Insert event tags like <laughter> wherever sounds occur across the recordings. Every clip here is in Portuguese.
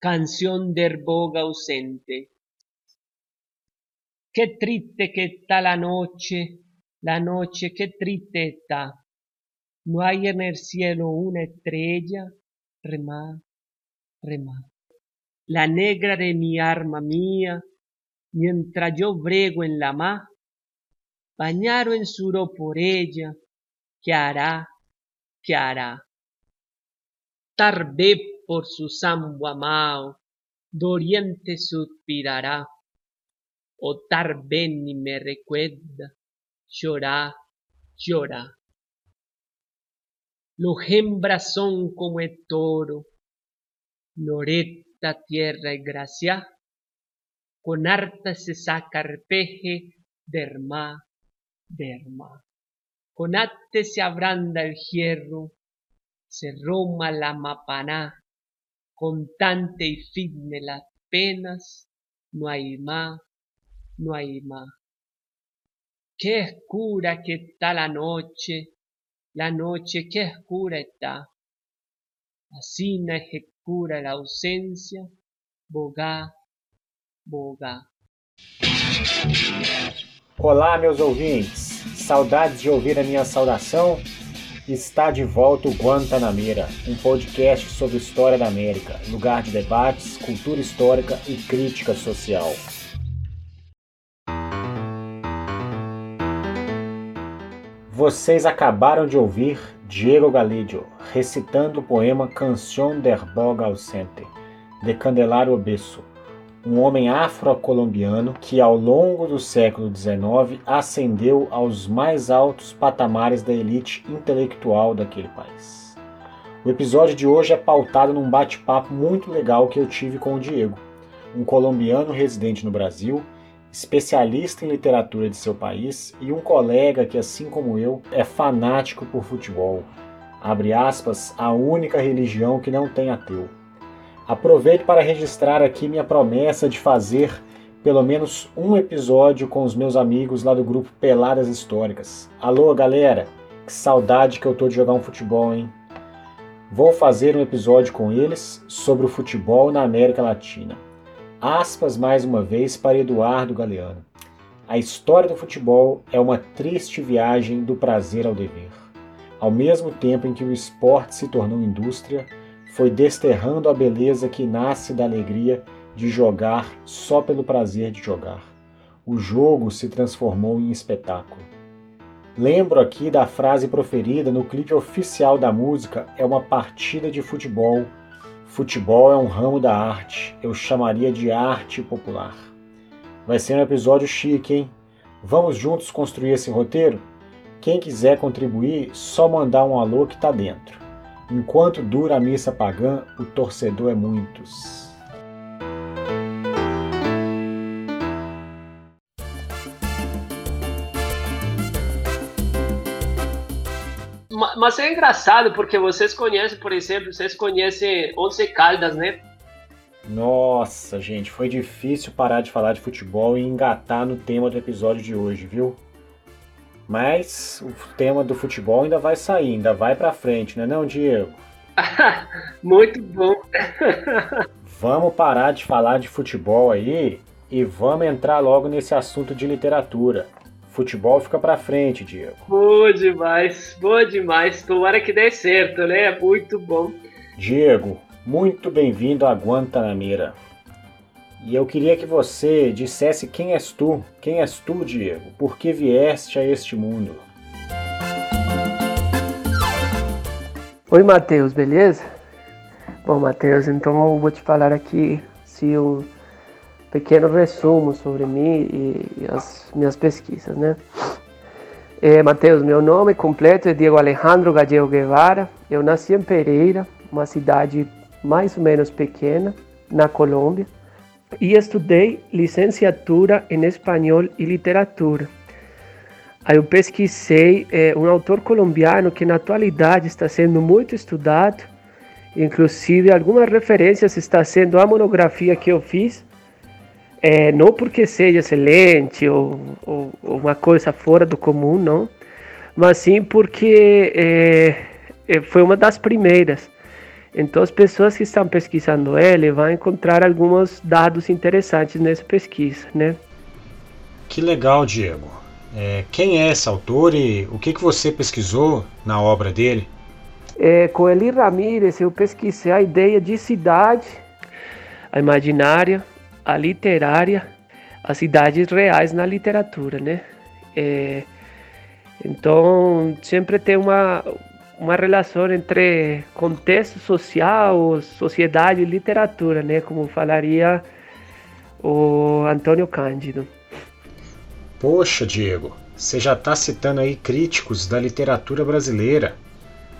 canción de herboga ausente. Qué triste que está la noche, la noche, qué triste está. No hay en el cielo una estrella, remá, remá. La negra de mi arma mía, mientras yo brego en la mar, bañaro en suro por ella, ¿qué hará? ¿Qué hará? Tarde por su amado, doriente suspirará, o tar ni me recuerda, llora, llora. Los hembras son como el toro, loreta tierra y gracia, con harta se saca arpeje, derma, derma. Con arte se abranda el hierro, se roma la mapaná, constante y firme las penas, no hay más, no hay más. Qué oscura que está la noche, la noche qué oscura está. Así no es oscura la ausencia, bogá, bogá. Olá, meus ouvintes. Saudades de ouvir a minha saudação Está de volta o Guantanameira, um podcast sobre história da América, lugar de debates, cultura histórica e crítica social. Vocês acabaram de ouvir Diego Galidio recitando o poema Canción der Boga Ausente, de Candelário Obesso, um homem afro-colombiano que, ao longo do século XIX, ascendeu aos mais altos patamares da elite intelectual daquele país. O episódio de hoje é pautado num bate-papo muito legal que eu tive com o Diego, um colombiano residente no Brasil, especialista em literatura de seu país e um colega que, assim como eu, é fanático por futebol. Abre aspas, a única religião que não tem ateu. Aproveito para registrar aqui minha promessa de fazer pelo menos um episódio com os meus amigos lá do grupo Peladas Históricas. Alô, galera! Que saudade que eu tô de jogar um futebol, hein? Vou fazer um episódio com eles sobre o futebol na América Latina. Aspas mais uma vez para Eduardo Galeano. A história do futebol é uma triste viagem do prazer ao dever. Ao mesmo tempo em que o esporte se tornou indústria, foi desterrando a beleza que nasce da alegria de jogar só pelo prazer de jogar. O jogo se transformou em espetáculo. Lembro aqui da frase proferida no clipe oficial da música: é uma partida de futebol. Futebol é um ramo da arte, eu chamaria de arte popular. Vai ser um episódio chique, hein? Vamos juntos construir esse roteiro? Quem quiser contribuir, só mandar um alô que tá dentro. Enquanto dura a missa pagã, o torcedor é muitos. Mas é engraçado porque vocês conhecem, por exemplo, vocês conhecem Once Caldas, né? Nossa, gente, foi difícil parar de falar de futebol e engatar no tema do episódio de hoje, viu? Mas o tema do futebol ainda vai sair, ainda vai para frente, não é não, Diego? <laughs> Muito bom. vamos parar de falar de futebol aí e vamos entrar logo nesse assunto de literatura. Futebol fica para frente, Diego. Boa demais, boa demais. Tomara que dê certo, né? Muito bom. Diego, muito bem-vindo a Guantanamera. E eu queria que você dissesse quem és tu, quem és tu, Diego, por que vieste a este mundo? Oi, Matheus, beleza? Bom, Matheus, então eu vou te falar aqui se um pequeno resumo sobre mim e as minhas pesquisas, né? É, Matheus, meu nome completo é Diego Alejandro Gallego Guevara. Eu nasci em Pereira, uma cidade mais ou menos pequena, na Colômbia e estudei licenciatura em espanhol e literatura. Aí eu pesquisei é, um autor colombiano que na atualidade está sendo muito estudado, inclusive algumas referências está sendo a monografia que eu fiz, é, não porque seja excelente ou, ou, ou, uma coisa fora do comum, não, mas sim porque é, é foi uma das primeiras. Então, as pessoas que estão pesquisando ele vão encontrar alguns dados interessantes nessa pesquisa, né? Que legal, Diego. É, quem é esse autor e o que, que você pesquisou na obra dele? É, com Eli Ramírez, eu pesquisei a ideia de cidade, a imaginária, a literária, as cidades reais na literatura, né? É, então, sempre tem uma, uma relação entre contexto social, sociedade e literatura, né? Como falaria o Antônio Cândido. Poxa, Diego, você já está citando aí críticos da literatura brasileira.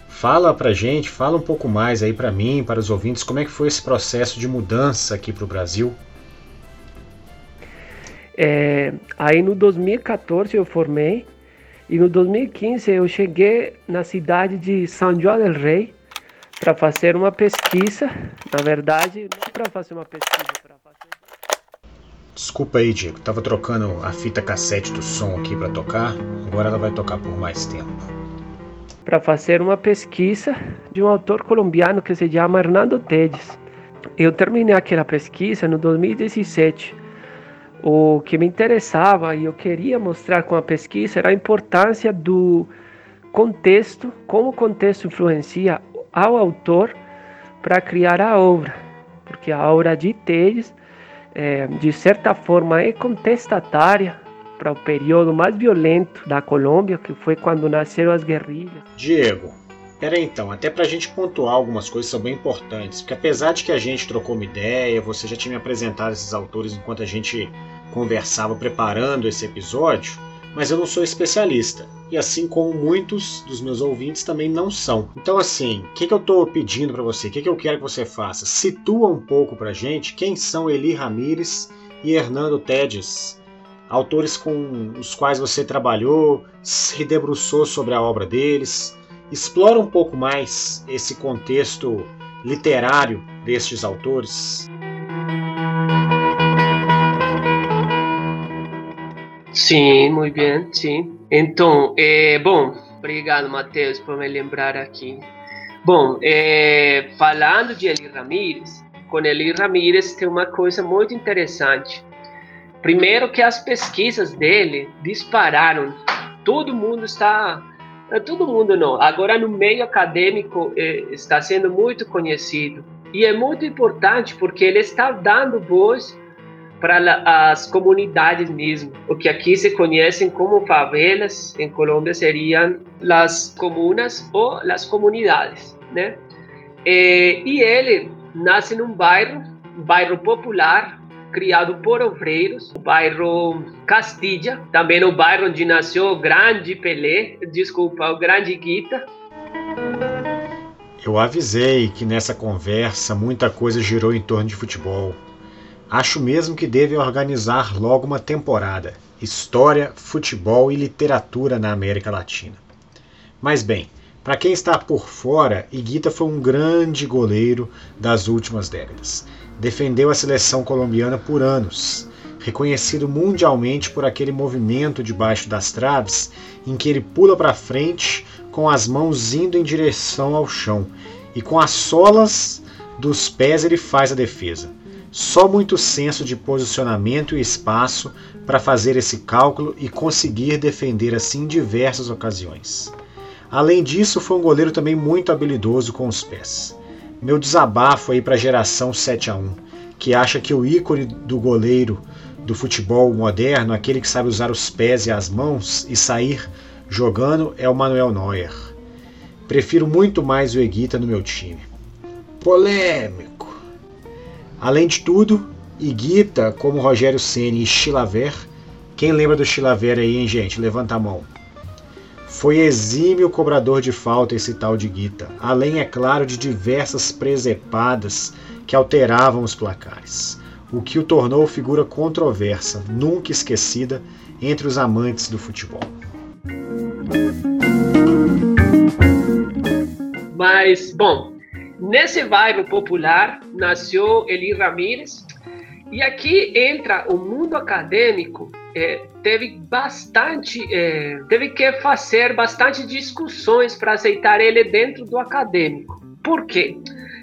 Fala pra gente, fala um pouco mais aí para mim, para os ouvintes, como é que foi esse processo de mudança aqui para o Brasil? É, aí no 2014 eu formei e no 2015 eu cheguei na cidade de São João del Rei para fazer uma pesquisa. Na verdade, não para fazer uma pesquisa, para fazer. Desculpa aí, Diego. Tava trocando a fita cassete do som aqui para tocar. Agora ela vai tocar por mais tempo. Para fazer uma pesquisa de um autor colombiano que se chama Hernando Tedes. Eu terminei aquela pesquisa no 2017 o que me interessava e eu queria mostrar com a pesquisa era a importância do contexto, como o contexto influencia ao autor para criar a obra, porque a obra de Teles, é, de certa forma, é contestatária para o período mais violento da Colômbia, que foi quando nasceram as guerrilhas. Diego, Pera aí, então, até pra gente pontuar algumas coisas são bem importantes, porque apesar de que a gente trocou uma ideia, você já tinha me apresentado esses autores enquanto a gente conversava preparando esse episódio, mas eu não sou especialista. E assim como muitos dos meus ouvintes também não são. Então, assim, o que, que eu estou pedindo para você? O que, que eu quero que você faça? Situa um pouco para gente quem são Eli Ramírez e Hernando Tedes, autores com os quais você trabalhou, se debruçou sobre a obra deles explora um pouco mais esse contexto literário destes autores? Sim, muito bem, sim. Então, é, bom, obrigado, Matheus, por me lembrar aqui. Bom, é, falando de Eli Ramírez, com Eli Ramírez tem uma coisa muito interessante. Primeiro que as pesquisas dele dispararam. Todo mundo está todo mundo não. Agora, no meio acadêmico, é, está sendo muito conhecido. E é muito importante porque ele está dando voz para as comunidades mesmo. O que aqui se conhecem como favelas, em Colômbia seriam as comunas ou as comunidades, né? E, e ele nasce num bairro, um bairro popular, criado por obreiros, o bairro Castilla, também o bairro onde nasceu o grande Pelé, desculpa, o grande Guita. Eu avisei que nessa conversa muita coisa girou em torno de futebol. Acho mesmo que deve organizar logo uma temporada: História, Futebol e Literatura na América Latina. Mas bem, para quem está por fora, Iguita foi um grande goleiro das últimas décadas defendeu a seleção colombiana por anos, reconhecido mundialmente por aquele movimento debaixo das traves em que ele pula para frente com as mãos indo em direção ao chão e com as solas dos pés ele faz a defesa. Só muito senso de posicionamento e espaço para fazer esse cálculo e conseguir defender assim em diversas ocasiões. Além disso, foi um goleiro também muito habilidoso com os pés. Meu desabafo aí para a geração 7 a 1, que acha que o ícone do goleiro do futebol moderno, aquele que sabe usar os pés e as mãos e sair jogando, é o Manuel Neuer. Prefiro muito mais o Eguita no meu time. Polêmico. Além de tudo, Iguita, como Rogério Ceni e Chilaver, quem lembra do Chilaver aí, hein, gente? Levanta a mão. Foi exímio cobrador de falta esse tal de Guita, além, é claro, de diversas presepadas que alteravam os placares, o que o tornou figura controversa, nunca esquecida entre os amantes do futebol. Mas, bom, nesse bairro popular nasceu Eli Ramírez, e aqui entra o mundo acadêmico é, teve bastante, é, teve que fazer bastante discussões para aceitar ele dentro do acadêmico. Por quê?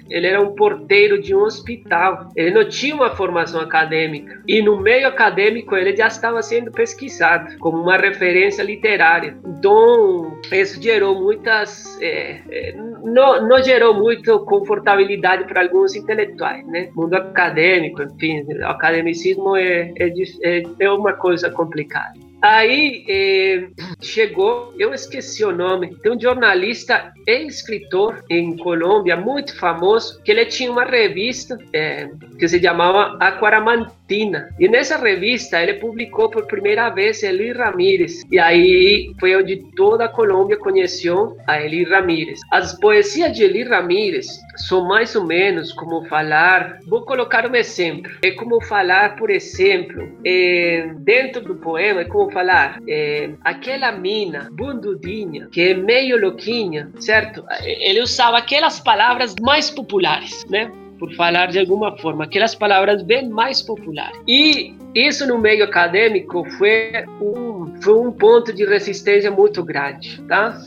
Ele era um porteiro de um hospital. Ele não tinha uma formação acadêmica. E no meio acadêmico ele já estava sendo pesquisado como uma referência literária. Então, isso gerou muitas. É, é, não, não gerou muito confortabilidade para alguns intelectuais, né? Mundo acadêmico, enfim, o academicismo é, é, é, uma coisa complicada. Aí eh, chegou, eu esqueci o nome, tem um jornalista e escritor em Colômbia muito famoso que ele tinha uma revista eh, que se chamava Aquaramantina e nessa revista ele publicou por primeira vez Eli Ramírez e aí foi onde toda a Colômbia conheceu a Eli Ramírez. As poesias de Eli Ramírez são mais ou menos como falar, vou colocar um exemplo, é como falar, por exemplo, eh, dentro do poema, é como falar, é, aquela mina bundudinha, que é meio louquinha, certo? Ele usava aquelas palavras mais populares, né? Por falar de alguma forma, aquelas palavras bem mais populares. E isso no meio acadêmico foi um, foi um ponto de resistência muito grande, tá?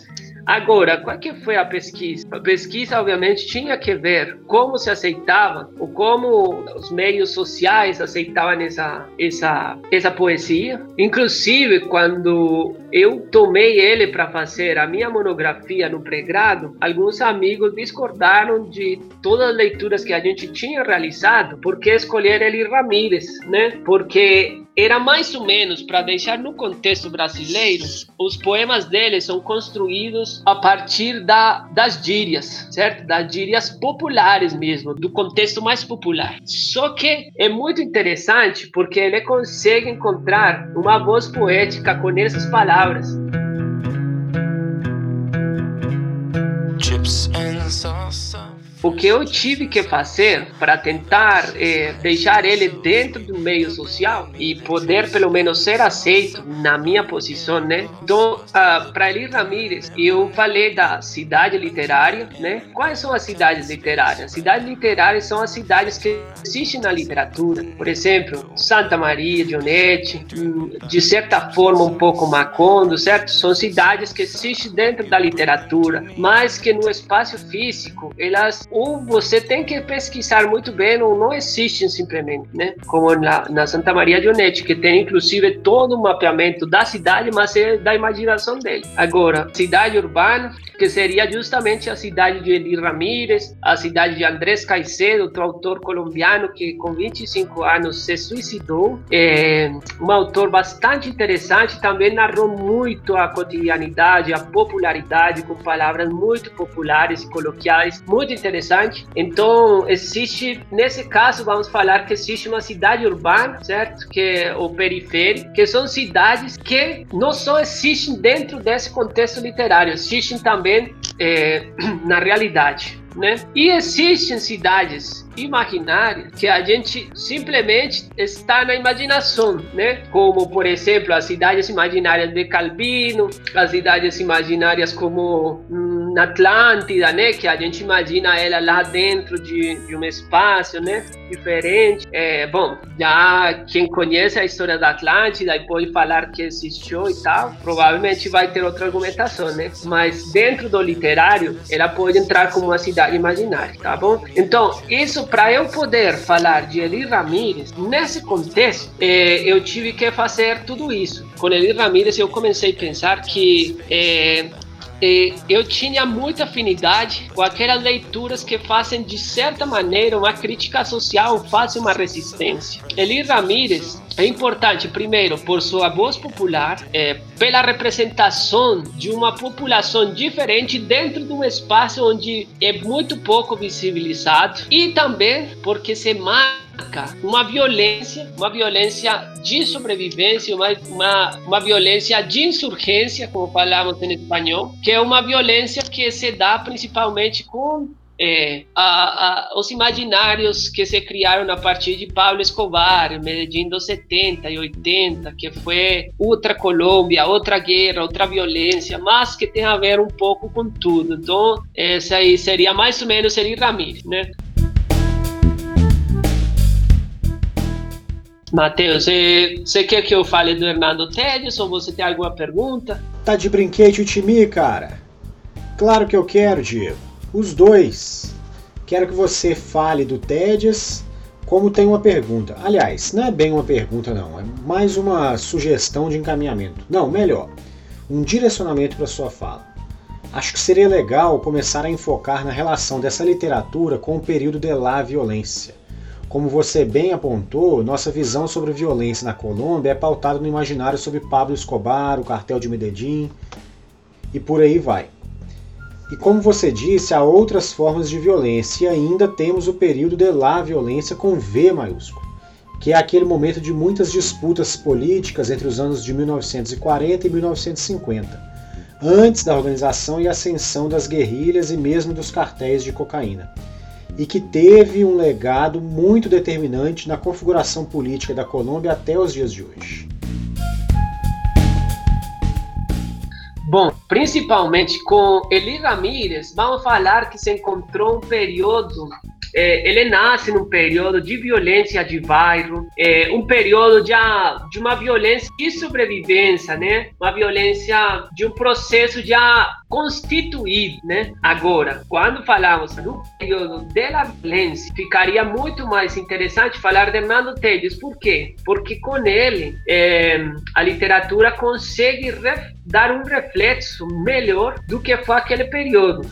Agora, qual que foi a pesquisa? A pesquisa, obviamente, tinha que ver como se aceitava, ou como os meios sociais aceitavam essa, essa, essa poesia. Inclusive, quando eu tomei ele para fazer a minha monografia no pré-grado, alguns amigos discordaram de todas as leituras que a gente tinha realizado, porque escolher Eli Ramírez, né? Porque era mais ou menos para deixar no contexto brasileiro, os poemas dele são construídos a partir da, das gírias, certo? Das gírias populares mesmo, do contexto mais popular. Só que é muito interessante porque ele consegue encontrar uma voz poética com essas palavras. Chips and salsa. O que eu tive que fazer para tentar é, deixar ele dentro do meio social e poder pelo menos ser aceito na minha posição, né? Então, uh, para Eli Ramírez, eu falei da cidade literária, né? Quais são as cidades literárias? Cidades literárias são as cidades que existem na literatura. Por exemplo, Santa Maria, Dionete, de certa forma um pouco Macondo, certo? São cidades que existem dentro da literatura, mas que no espaço físico elas ou você tem que pesquisar muito bem ou não existem simplesmente, né? Como na, na Santa Maria de Onete, que tem inclusive todo o mapeamento da cidade, mas é da imaginação dele. Agora, cidade urbana, que seria justamente a cidade de Eli Ramírez, a cidade de Andrés Caicedo, outro autor colombiano que com 25 anos se suicidou. É um autor bastante interessante, também narrou muito a cotidianidade, a popularidade, com palavras muito populares e coloquiais, muito interessantes interessante. Então, existe, nesse caso, vamos falar que existe uma cidade urbana, certo? Que é o periférico, que são cidades que não só existem dentro desse contexto literário, existem também é, <clears throat> na realidade né? E existem cidades imaginárias que a gente simplesmente está na imaginação, né? Como, por exemplo, as cidades imaginárias de Calvino, as cidades imaginárias como hum, Atlântida, né? Que a gente imagina ela lá dentro de, de um espaço, né? Diferente. É, bom, já quem conhece a história da Atlântida e pode falar que existiu e tal, provavelmente vai ter outra argumentação, né? Mas dentro do literário, ela pode entrar como uma cidade imaginária, tá bom? Então, isso para eu poder falar de Eli Ramírez, nesse contexto, eh, eu tive que fazer tudo isso. Com Eli Ramírez, eu comecei a pensar que eh, eu tinha muita afinidade com aquelas leituras que fazem, de certa maneira, uma crítica social, fazem uma resistência. Eli Ramírez é importante, primeiro, por sua voz popular, é, pela representação de uma população diferente dentro de um espaço onde é muito pouco visibilizado, e também porque se marca uma violência, uma violência de sobrevivência, uma, uma, uma violência de insurgência, como falamos em espanhol, que é uma violência que se dá principalmente com é, a, a, os imaginários que se criaram a partir de Pablo Escobar, Medellín dos 70 e 80, que foi outra Colômbia, outra guerra, outra violência, mas que tem a ver um pouco com tudo. Então, essa aí seria mais ou menos Eli Ramírez, né? Matheus, você quer que eu fale do Hernando Tedes ou você tem alguma pergunta? Tá de brinquedo o time, cara? Claro que eu quero, Diego. Os dois. quero que você fale do TEDS, como tem uma pergunta. Aliás, não é bem uma pergunta, não, é mais uma sugestão de encaminhamento. Não, melhor, um direcionamento para sua fala. Acho que seria legal começar a enfocar na relação dessa literatura com o período de la violência. Como você bem apontou, nossa visão sobre violência na Colômbia é pautada no imaginário sobre Pablo Escobar, o cartel de Medellín e por aí vai. E como você disse, há outras formas de violência e ainda temos o período de la violência com V maiúsculo, que é aquele momento de muitas disputas políticas entre os anos de 1940 e 1950, antes da organização e ascensão das guerrilhas e mesmo dos cartéis de cocaína, e que teve um legado muito determinante na configuração política da Colômbia até os dias de hoje. Bom, principalmente com Eli Ramírez, vamos falar que se encontrou um período é, ele nasce num período de violência de bairro, é, um período de, de uma violência de sobrevivência, né? Uma violência de um processo já constituído, né? Agora, quando falamos do período da violência, ficaria muito mais interessante falar de Mando Tedes. Por quê? Porque com ele é, a literatura consegue dar um reflexo melhor do que foi aquele período.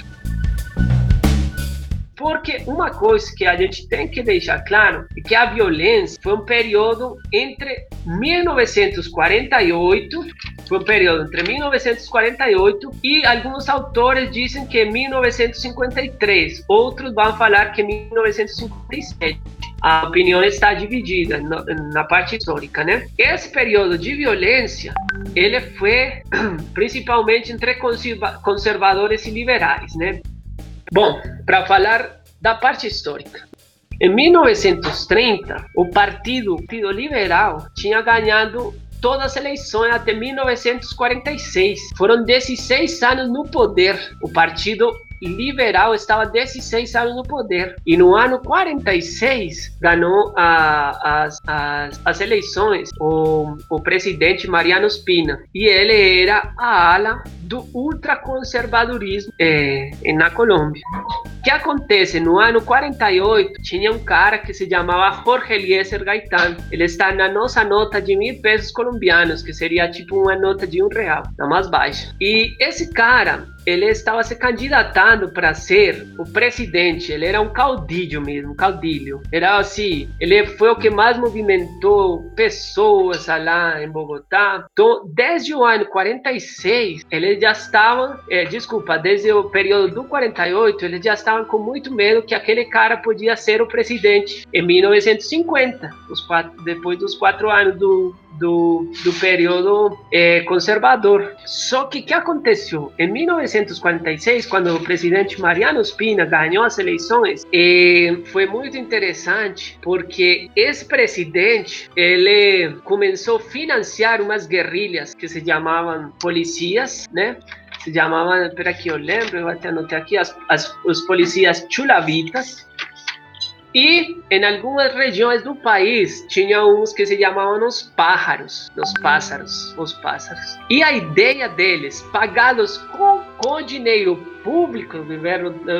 Porque uma coisa que a gente tem que deixar claro é que a violência foi um período entre 1948, foi um período entre 1948 e alguns autores dizem que 1953, outros vão falar que 1957. A opinião está dividida na, na parte histórica, né? Esse período de violência, ele foi <clears throat> principalmente entre conservadores e liberais, né? Bom, para falar da parte histórica. Em 1930, o Partido, Partido Liberal tinha ganhado todas as eleições até 1946. Foram 16 anos no poder. O Partido liberal estava 16 anos no poder. E no ano 46 ganhou a, as, as, as eleições o, o presidente Mariano Spina. E ele era a ala do ultraconservadorismo é, na Colômbia. O que acontece? No ano 48, tinha um cara que se chamava Jorge Eliezer Gaitán. Ele está na nossa nota de mil pesos colombianos, que seria tipo uma nota de um real, na mais baixa. E esse cara, ele estava se candidatando para ser o presidente. Ele era um caudilho mesmo, caudilho. Era assim, ele foi o que mais movimentou pessoas lá em Bogotá. Então, desde o ano 46, ele já estava, é, desculpa, desde o período do 48, ele já estavam com muito medo que aquele cara podia ser o presidente em 1950, quatro, depois dos quatro anos do do, do período é, conservador. Só que o que aconteceu? Em 1946, quando o presidente Mariano Spina ganhou as eleições, é, foi muito interessante porque esse presidente ele começou a financiar umas guerrilhas que se chamavam policias, né? se chamavam, espera que eu lembro, eu até anotei aqui, as, as, os policias chulavitas, e em algumas regiões do país tinha uns que se chamavam os pájaros, os pássaros, os pássaros. E a ideia deles, pagados com, com dinheiro público,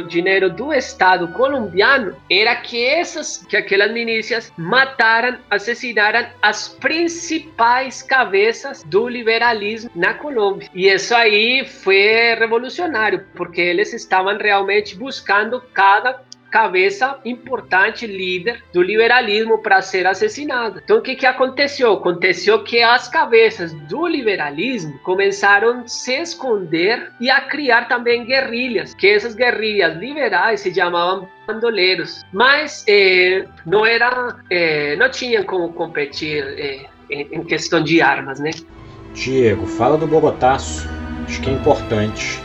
dinheiro do Estado colombiano, era que essas, que aquelas milícias mataram, assassinaram as principais cabeças do liberalismo na Colômbia. E isso aí foi revolucionário, porque eles estavam realmente buscando cada cabeça importante, líder do liberalismo para ser assassinada. Então o que, que aconteceu? Aconteceu que as cabeças do liberalismo começaram a se esconder e a criar também guerrilhas, que essas guerrilhas liberais se chamavam bandoleiros, mas eh, não era, eh, não tinham como competir eh, em, questão de armas, né? Diego, fala do Bogotaço. Acho que é importante.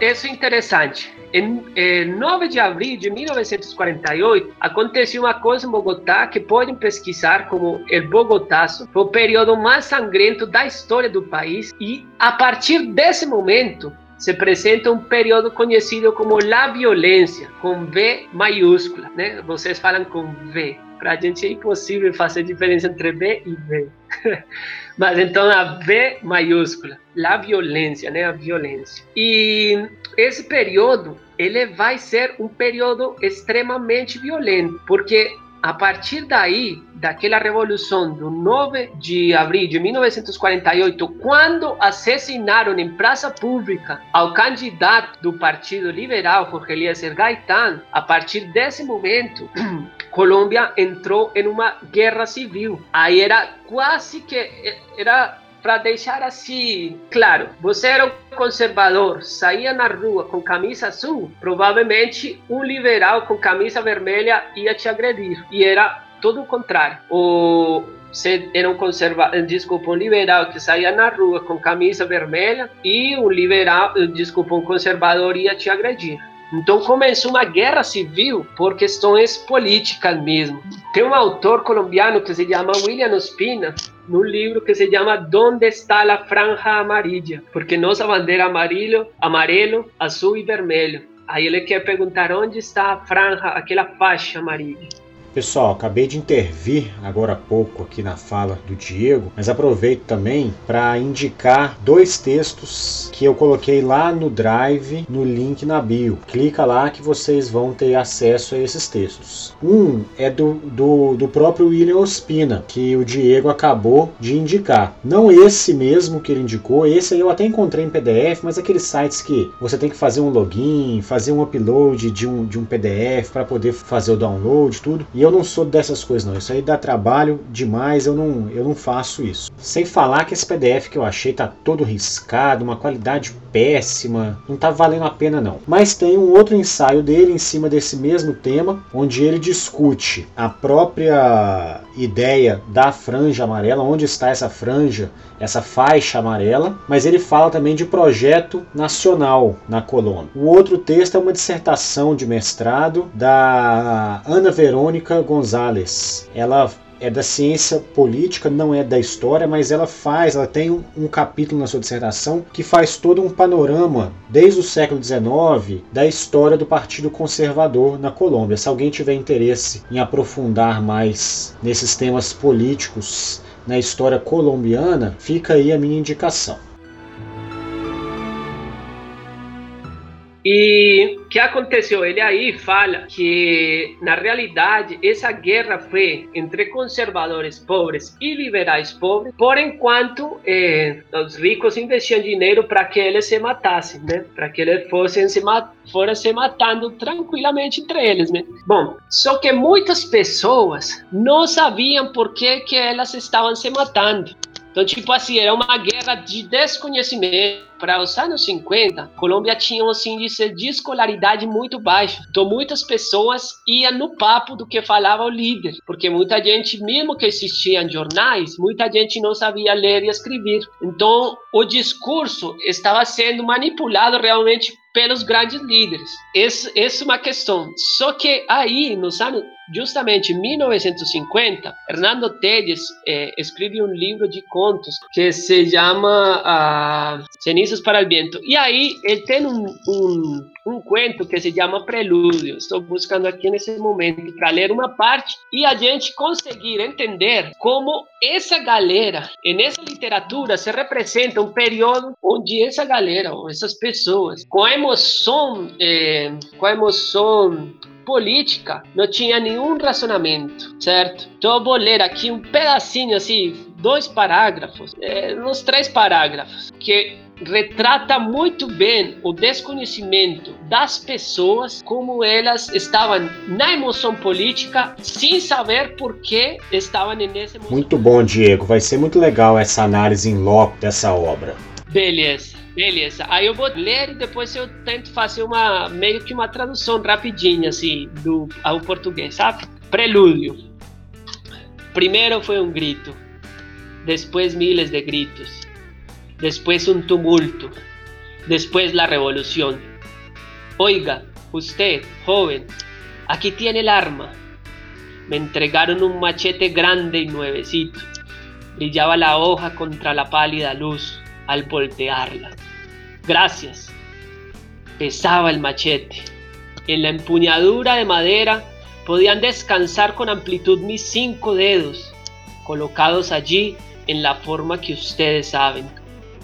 Isso é interessante. Em, em 9 de abril de 1948, aconteceu uma coisa em Bogotá que podem pesquisar como o Bogotaço. Foi o período mais sangrento da história do país e, a partir desse momento, se apresenta um período conhecido como La Violência, com V maiúscula, né? Vocês falam com V. Para a gente é impossível fazer diferença entre B e V. <laughs> Mas então a V maiúscula, La Violência, né? A violência. E esse período, ele vai ser um período extremamente violento, porque a partir daí, daquela revolução do 9 de abril de 1948, quando assassinaram em praça pública ao candidato do Partido Liberal, Jorge Eliezer Gaitán, a partir desse momento, <clears throat> Colômbia entrou em uma guerra civil. Aí era quase que era para deixar assim claro, você era um conservador, saía na rua com camisa azul, provavelmente um liberal com camisa vermelha ia te agredir. E era todo o contrário. O você era um conservador, desculpa, um liberal que saía na rua com camisa vermelha e um liberal, desculpa, um conservador ia te agredir. Então começou uma guerra civil por questões políticas mesmo. Tem um autor colombiano que se chama William Ospina, no livro que se chama Donde está a franja amarilla? Porque nossa bandeira amarelo, amarelo, azul e vermelho. Aí ele quer perguntar onde está a franja, aquela faixa amarela. Pessoal, acabei de intervir agora há pouco aqui na fala do Diego, mas aproveito também para indicar dois textos que eu coloquei lá no Drive, no link na bio. Clica lá que vocês vão ter acesso a esses textos. Um é do, do, do próprio William Ospina, que o Diego acabou de indicar. Não esse mesmo que ele indicou, esse eu até encontrei em PDF, mas aqueles sites que você tem que fazer um login, fazer um upload de um, de um PDF para poder fazer o download, tudo. E eu não sou dessas coisas não. Isso aí dá trabalho demais, eu não, eu não faço isso. Sem falar que esse PDF que eu achei tá todo riscado, uma qualidade péssima, não tá valendo a pena não. Mas tem um outro ensaio dele em cima desse mesmo tema, onde ele discute a própria ideia da franja amarela, onde está essa franja, essa faixa amarela, mas ele fala também de projeto nacional na Colômbia. O outro texto é uma dissertação de mestrado da Ana Verônica Gonzalez. Ela é da ciência política, não é da história, mas ela faz, ela tem um, um, capítulo na sua dissertação que faz todo um panorama desde o século XIX da história do Partido Conservador na Colômbia. Se alguém tiver interesse em aprofundar mais nesses temas políticos na história colombiana, fica aí a minha indicação. E o que aconteceu? Ele aí fala que, na realidade, essa guerra foi entre conservadores pobres e liberais pobres, por enquanto eh, os ricos investiam dinheiro para que eles se matassem, né? Para que eles fossem se, mat foram se matando tranquilamente entre eles, né? Bom, só que muitas pessoas não sabiam por que, que elas estavam se matando. Então, tipo assim, era uma guerra de desconhecimento. Para os anos 50, Colômbia tinha um índice de escolaridade muito baixo. Então, muitas pessoas iam no papo do que falava o líder, porque muita gente, mesmo que existiam jornais, muita gente não sabia ler e escrever. Então, o discurso estava sendo manipulado realmente pelos grandes líderes. Essa é uma questão. Só que aí, nos anos justamente em 1950, Hernando Tedes eh, escreve um livro de contos que se chama uh, Cenizas para o Vento. E aí ele tem um, um, um conto que se chama Prelúdio. Estou buscando aqui nesse momento para ler uma parte e a gente conseguir entender como essa galera, nessa literatura, se representa um período onde essa galera, essas pessoas, com a emoção, eh, com a emoção política não tinha nenhum racionamento, certo? Então eu vou ler aqui um pedacinho assim, dois parágrafos, é, uns três parágrafos, que retrata muito bem o desconhecimento das pessoas, como elas estavam na emoção política, sem saber por que estavam nesse. Muito bom, Diego. Vai ser muito legal essa análise em loco dessa obra. Beleza. Beleza. Aí eu vou ler e depois eu tento fazer uma meio que uma tradução rapidinha assim do ao português, sabe? Prelúdio. Primeiro foi um grito, depois miles de gritos, depois um tumulto, depois a revolução. Oiga, usted, joven, aquí tiene el arma. Me entregaron un machete grande y nuevecito. Brillaba la hoja contra la pálida luz al voltearla. Gracias, pesaba el machete. En la empuñadura de madera podían descansar con amplitud mis cinco dedos, colocados allí en la forma que ustedes saben,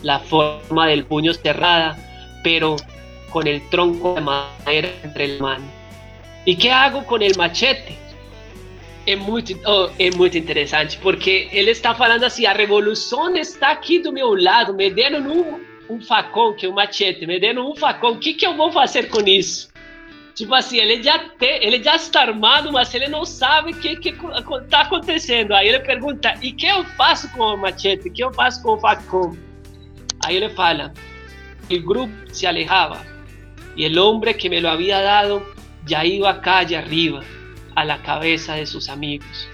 la forma del puño cerrada, pero con el tronco de madera entre el mano. ¿Y qué hago con el machete? É muito, oh, é muito interessante, porque ele está falando assim: a revolução está aqui do meu lado, me dando um, um facão, que é um machete, me dando um facão, o que, que eu vou fazer com isso? Tipo assim, ele já, te, ele já está armado, mas ele não sabe o que está acontecendo. Aí ele pergunta: e que eu faço com o machete? O que eu faço com o facão? Aí ele fala: o grupo se alejava e o homem que me lo havia dado já ia calle arriba a la cabeza de sus amigos.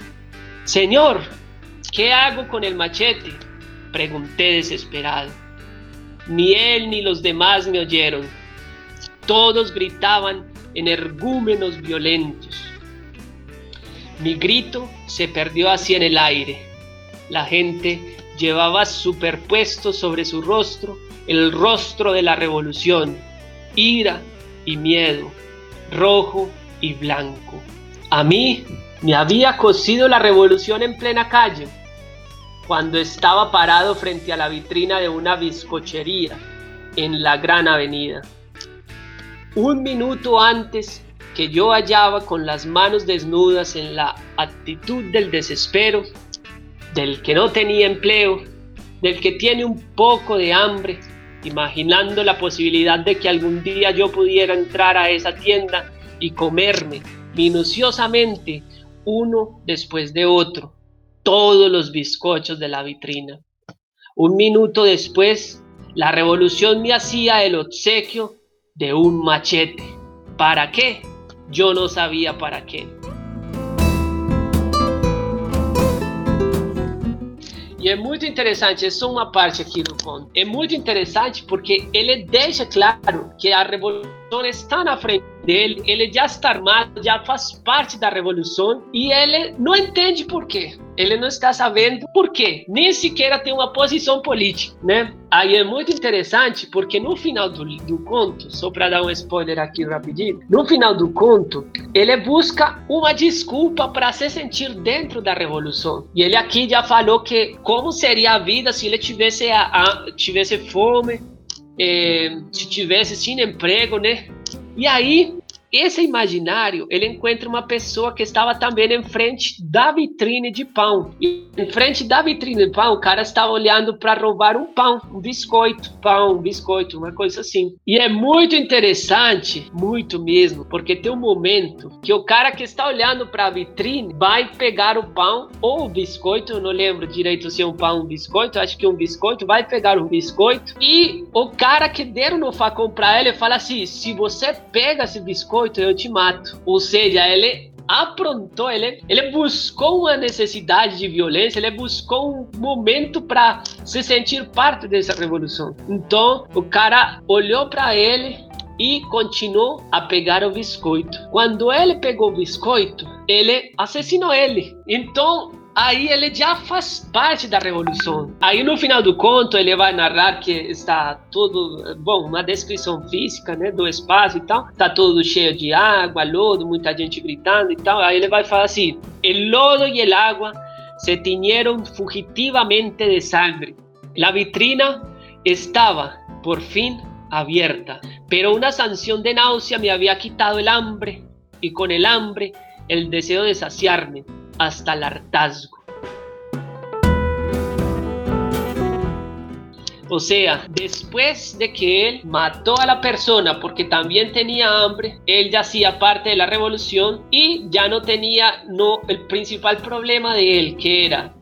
Señor, ¿qué hago con el machete? Pregunté desesperado. Ni él ni los demás me oyeron. Todos gritaban energúmenos violentos. Mi grito se perdió así en el aire. La gente llevaba superpuesto sobre su rostro el rostro de la revolución, ira y miedo, rojo y blanco. A mí me había cosido la revolución en plena calle, cuando estaba parado frente a la vitrina de una bizcochería en la gran avenida. Un minuto antes que yo hallaba con las manos desnudas en la actitud del desespero, del que no tenía empleo, del que tiene un poco de hambre, imaginando la posibilidad de que algún día yo pudiera entrar a esa tienda y comerme minuciosamente uno después de otro todos los bizcochos de la vitrina. Un minuto después, la revolución me hacía el obsequio de un machete. ¿Para qué? Yo no sabía para qué. E é muito interessante, é só uma parte aqui do conto. É muito interessante porque ele deixa claro que a revolução está na frente dele, ele já está armado, já faz parte da revolução e ele não entende por quê. Ele não está sabendo por quê, nem sequer tem uma posição política, né? Aí é muito interessante porque no final do, do conto, só para dar um spoiler aqui rapidinho, no final do conto, ele busca uma desculpa para se sentir dentro da revolução. E ele aqui já falou que como seria a vida se ele tivesse, a, a tivesse fome, eh, se tivesse sem emprego, né? E aí esse imaginário, ele encontra uma pessoa que estava também em frente da vitrine de pão. E em frente da vitrine de pão, o cara estava olhando para roubar um pão, um biscoito, pão, um biscoito, uma coisa assim. E é muito interessante, muito mesmo, porque tem um momento que o cara que está olhando para a vitrine vai pegar o pão ou o biscoito, eu não lembro direito se é um pão ou um biscoito, acho que um biscoito, vai pegar um biscoito e o cara que deram no facão para ele fala assim: se você pega esse biscoito, biscoito, eu te mato. Ou seja, ele aprontou, ele, ele buscou uma necessidade de violência, ele buscou um momento para se sentir parte dessa revolução. Então, o cara olhou para ele e continuou a pegar o biscoito. Quando ele pegou o biscoito, ele assassinou ele. Então, aí ele já faz parte da revolução. Aí no final do conto ele vai narrar que está tudo, bom, uma descrição física, né, do espaço e tal, está tudo cheio de água, lodo, muita gente gritando e tal. Aí ele vai falar assim: "El lodo e el agua se tiñeron fugitivamente de sangre. La vitrina estaba por fin abierta, pero una sanción de náusea me había quitado el hambre y con el hambre el deseo de saciarme hasta el hartazgo. O sea, después de que él mató a la persona porque también tenía hambre, él ya hacía parte de la revolución y ya no tenía no el principal problema de él, que era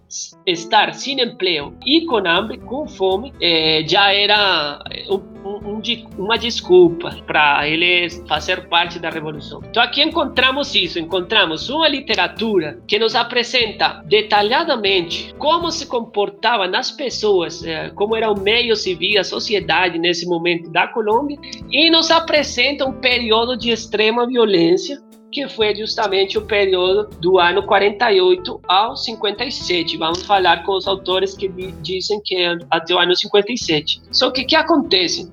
estar sem emprego e com hambre, com fome, é, já era um, um, uma desculpa para ele fazer parte da revolução. Então aqui encontramos isso, encontramos uma literatura que nos apresenta detalhadamente como se comportavam as pessoas, é, como era o meio civil, a sociedade nesse momento da Colômbia, e nos apresenta um período de extrema violência que foi justamente o período do ano 48 ao 57. Vamos falar com os autores que dizem que é até o ano 57. Só que o que acontece?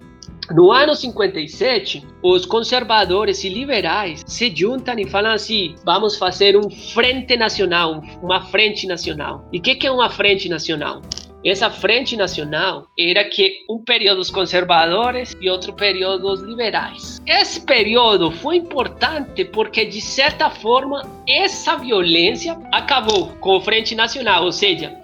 No ano 57, os conservadores e liberais se juntam e falam assim: vamos fazer um frente nacional, uma frente nacional. E o que, que é uma frente nacional? Essa frente nacional era que um período dos conservadores e outro período dos liberais. Esse período foi importante porque, de certa forma, essa violência acabou com o Frente Nacional, ou seja,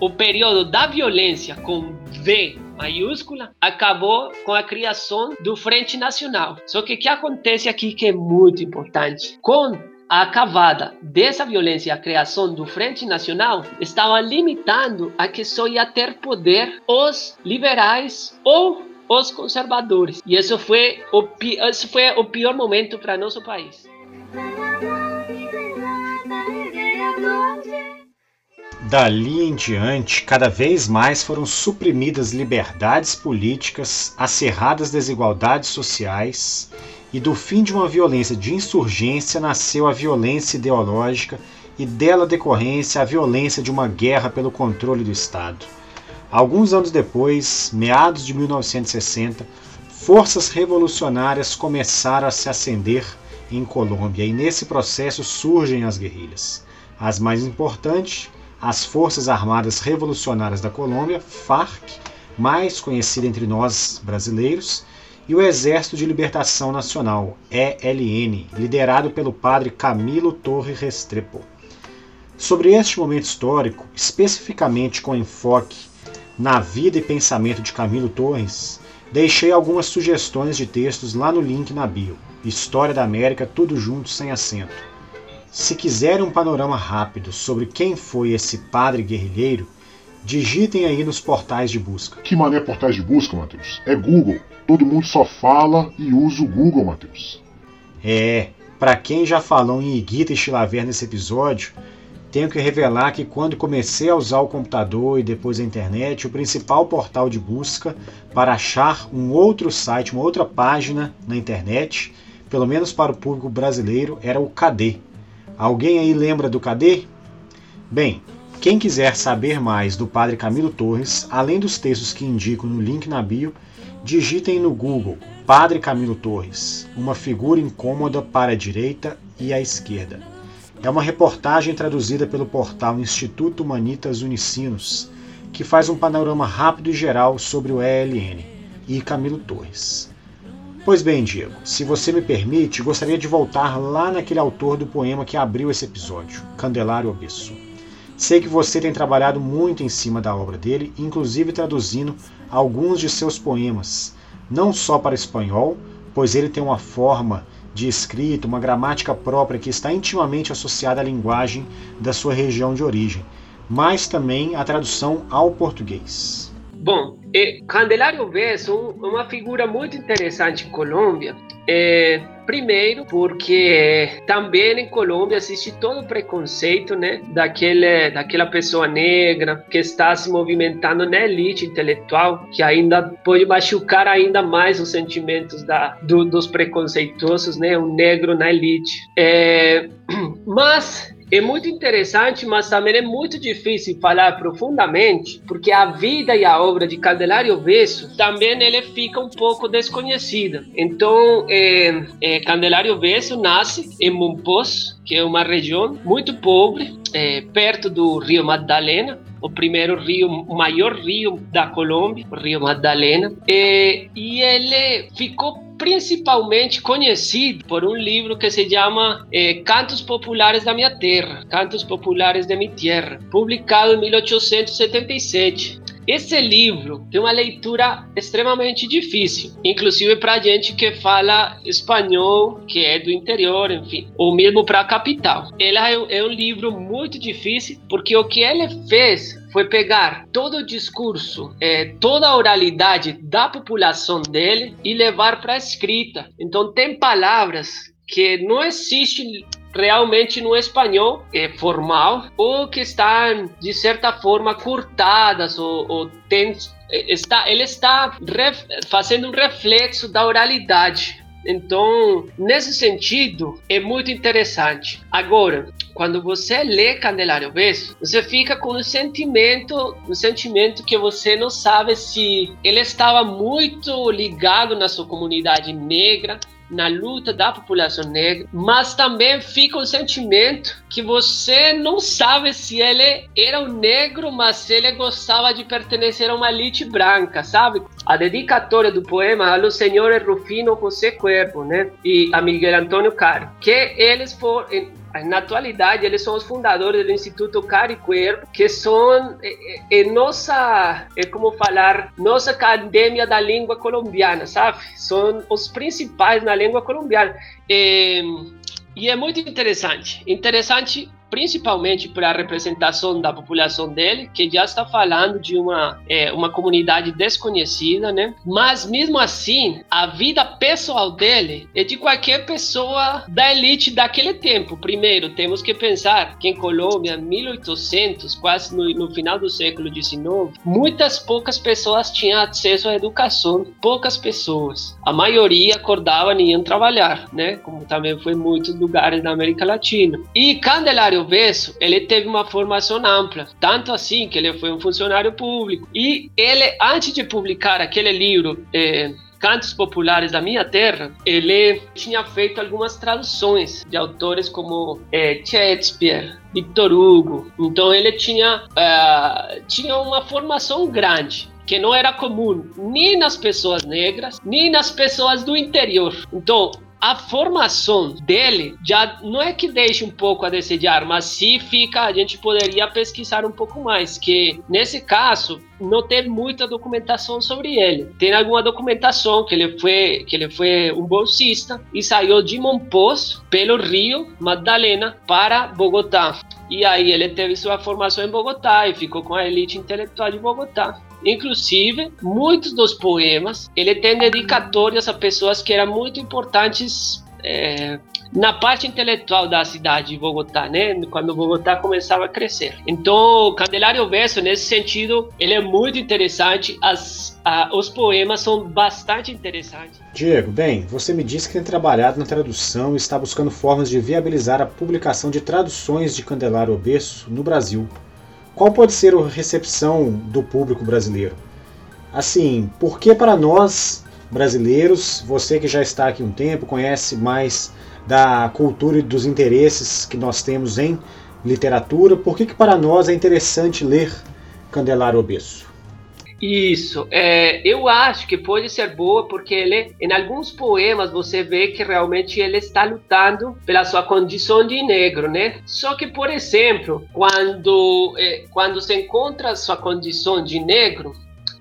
o período da violência com V maiúscula acabou com a criação do Frente Nacional. Só que o que acontece aqui que é muito importante? Com a acabada dessa violência e a criação do Frente Nacional estava limitando a que só ia ter poder os liberais ou os conservadores. E isso foi o, isso foi o pior momento para nosso país. Dali em diante, cada vez mais foram suprimidas liberdades políticas, acerradas desigualdades sociais, e do fim de uma violência de insurgência nasceu a violência ideológica e dela decorrência a violência de uma guerra pelo controle do Estado. Alguns anos depois, meados de 1960, forças revolucionárias começaram a se acender em Colômbia e nesse processo surgem as guerrilhas. As mais importantes as Forças Armadas Revolucionárias da Colômbia, FARC, mais conhecida entre nós brasileiros, e o Exército de Libertação Nacional, ELN, liderado pelo padre Camilo Torre Restrepo. Sobre este momento histórico, especificamente com enfoque na vida e pensamento de Camilo Torres, deixei algumas sugestões de textos lá no link na bio. História da América, tudo junto, sem acento. Se quiserem um panorama rápido sobre quem foi esse padre guerrilheiro, digitem aí nos portais de busca. Que mané portais de busca, Matheus? É Google. Todo mundo só fala e usa o Google, Matheus. É, para quem já falou em Iguita e Chilaver nesse episódio, tenho que revelar que quando comecei a usar o computador e depois a internet, o principal portal de busca para achar um outro site, uma outra página na internet, pelo menos para o público brasileiro, era o KD, Alguém aí lembra do Cadê? Bem, quem quiser saber mais do Padre Camilo Torres, além dos textos que indico no link na bio, digitem no Google Padre Camilo Torres, uma figura incômoda para a direita e a esquerda. É uma reportagem traduzida pelo portal Instituto Humanitas Unicinos, que faz um panorama rápido e geral sobre o ELN e Camilo Torres. Pois bem, Diego, se você me permite, gostaria de voltar lá naquele autor do poema que abriu esse episódio, Candelário Obesso. Sei que você tem trabalhado muito em cima da obra dele, inclusive traduzindo alguns de seus poemas, não só para espanhol, pois ele tem uma forma de escrita, uma gramática própria que está intimamente associada à linguagem da sua região de origem, mas também a tradução ao português. Bom, é, Candelário Vez é uma figura muito interessante em Colômbia. É, primeiro, porque também em Colômbia existe todo o preconceito né, daquele, daquela pessoa negra que está se movimentando na elite intelectual, que ainda pode machucar ainda mais os sentimentos da, do, dos preconceituosos, né, um negro na elite. É, <clears throat> mas é muito interessante, mas também é muito difícil falar profundamente, porque a vida e a obra de Candelário Vesso também ele fica um pouco desconhecida. Então, é, é, Candelário Vesso nasce em Monpós, que é uma região muito pobre, é, perto do Rio Magdalena, o primeiro rio, o maior rio da Colômbia, o Rio Magdalena, e, e ele ficou principalmente conhecido por um livro que se chama eh, Cantos Populares da Minha Terra, Cantos Populares de Minha Terra, publicado em 1877. Esse livro tem uma leitura extremamente difícil, inclusive para gente que fala espanhol, que é do interior, enfim, ou mesmo para a capital. Ele é, é um livro muito difícil porque o que ele fez foi pegar todo o discurso, é, toda a oralidade da população dele e levar para a escrita. Então tem palavras que não existem realmente no espanhol é, formal ou que estão de certa forma cortadas ou, ou tem, está, ele está ref, fazendo um reflexo da oralidade Então, nesse sentido, é muito interessante. Agora, quando você lê Candelário Obeso, você fica com um sentimento, um sentimento que você não sabe se ele estava muito ligado na sua comunidade negra, na luta da população negra, mas também fica o sentimento que você não sabe se ele era um negro, mas ele gostava de pertencer a uma elite branca, sabe? A dedicatória do poema ao senhor Rufino José Cuervo, né? E a Miguel Antônio Caro, que eles foram na atualidade, eles são os fundadores do Instituto Caricuervo, que são é, é, nossa, é como falar, nossa academia da língua colombiana, sabe? São os principais na língua colombiana. É, e é muito interessante. Interessante principalmente para a representação da população dele, que já está falando de uma, é, uma comunidade desconhecida, né? Mas mesmo assim, a vida pessoal dele é de qualquer pessoa da elite daquele tempo. Primeiro, temos que pensar que em Colômbia, 1800, quase no, no final do século XIX, muitas poucas pessoas tinham acesso à educação, poucas pessoas. A maioria acordavam e iam trabalhar, né? Como também foi em muitos lugares da América Latina. E Candelário Obeso, ele teve uma formação ampla, tanto assim que ele foi um funcionário público. E ele, antes de publicar aquele livro, é, Cantos Populares da Minha Terra, ele tinha feito algumas traduções de autores como é, Shakespeare, Victor Hugo. Então ele tinha, é, tinha uma formação grande que não era comum nem nas pessoas negras, nem nas pessoas do interior. Então, a formação dele já não é que deixe um pouco a desejar, mas se fica, a gente poderia pesquisar um pouco mais, que nesse caso não tem muita documentação sobre ele. Tem alguma documentação que ele foi que ele foi um bolsista e saiu de Monpós pelo Rio Magdalena para Bogotá. E aí ele teve sua formação em Bogotá e ficou com a elite intelectual de Bogotá. Inclusive, muitos dos poemas ele tem dedicatórias a pessoas que eram muito importantes é, na parte intelectual da cidade de Bogotá, né? Quando Bogotá começava a crescer. Então, Candelário Verso, nesse sentido, ele é muito interessante. As, a, os poemas são bastante interessantes. Diego, bem, você me disse que tem trabalhado na tradução e está buscando formas de viabilizar a publicação de traduções de Candelário Obeso no Brasil. Qual pode ser a recepção do público brasileiro? Assim, por que para nós brasileiros, você que já está aqui um tempo, conhece mais da cultura e dos interesses que nós temos em literatura, por que, que para nós é interessante ler Candelário Obeso? Isso, é, eu acho que pode ser boa porque ele, em alguns poemas você vê que realmente ele está lutando pela sua condição de negro, né? Só que, por exemplo, quando é, quando se encontra sua condição de negro,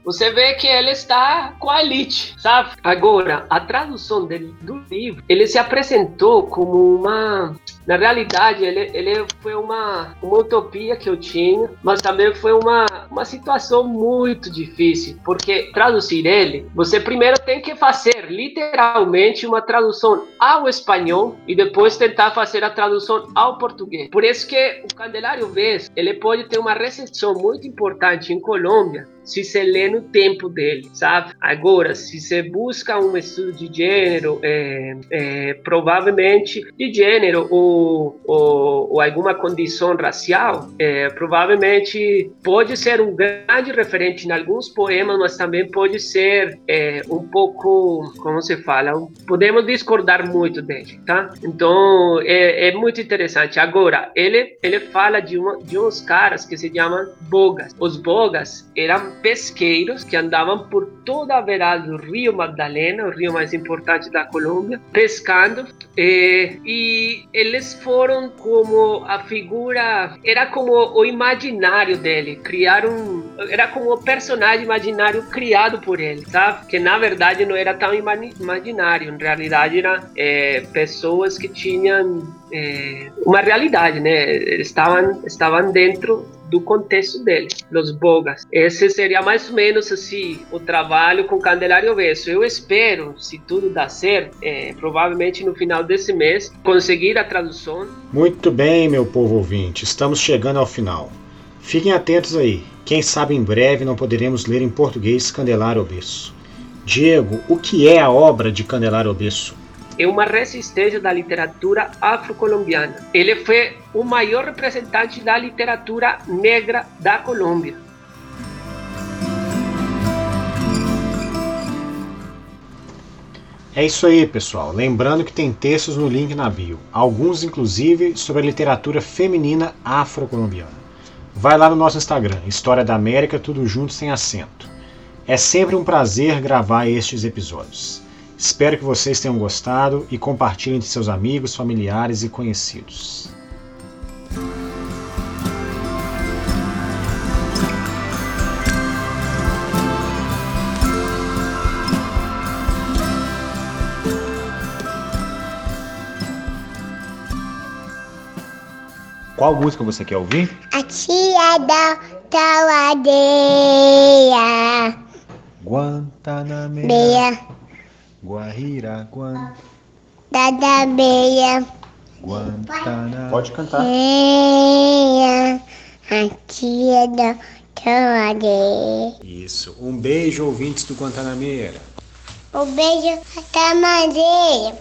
você vê que ele está com a elite, sabe? Agora, a tradução dele, do livro, ele se apresentou como uma na realidade, ele, ele foi uma, uma utopia que eu tinha, mas também foi uma, uma situação muito difícil, porque traduzir ele, você primeiro tem que fazer literalmente uma tradução ao espanhol e depois tentar fazer a tradução ao português. Por isso que o Candelário Vez, ele pode ter uma recepção muito importante em Colômbia, se se lê no tempo dele, sabe? Agora, se você busca um estudo de gênero, é, é, provavelmente de gênero ou ou, ou, alguma condição racial, é, provavelmente pode ser um grande referente em alguns poemas, mas também pode ser é, um pouco, como se fala, podemos discordar muito dele, tá? Então é, é, muito interessante. Agora ele ele fala de uma de uns caras que se chamam bogas. Os bogas eram pesqueiros que andavam por toda a beirada do Rio Magdalena, o rio mais importante da Colômbia, pescando é, e eles foram como a figura, era como o imaginário dele, criaram, era como o personagem imaginário criado por ele, sabe? Que na verdade não era tão imaginário, em realidade eram é, pessoas que tinham é, uma realidade, né? Estavam, estavam dentro do contexto dele, os bogas. Esse seria mais ou menos assim o trabalho com Candelário Verso. Eu espero, se tudo dá certo, é, provavelmente no final desse mês, conseguir a tradução. Muito bem, meu povo ouvinte, estamos chegando ao final. Fiquem atentos aí. Quem sabe em breve não poderemos ler em português Candelário Obesso. Diego, o que é a obra de Candelário Obesso? É uma resistência da literatura afro-colombiana. Ele foi o maior representante da literatura negra da Colômbia. É isso aí, pessoal. Lembrando que tem textos no link na bio, alguns inclusive sobre a literatura feminina afro-colombiana. Vai lá no nosso Instagram, História da América, tudo junto sem acento. É sempre um prazer gravar estes episódios. Espero que vocês tenham gostado e compartilhem entre seus amigos, familiares e conhecidos. Qual música você quer ouvir? A tia da taladeia. Guantanameira, Guajira, Guan, da da beia. Guantanameira. Pode cantar. Beia. A tia da taladeia. Isso. Um beijo, ouvintes do Guantanameira. Um beijo da madeira.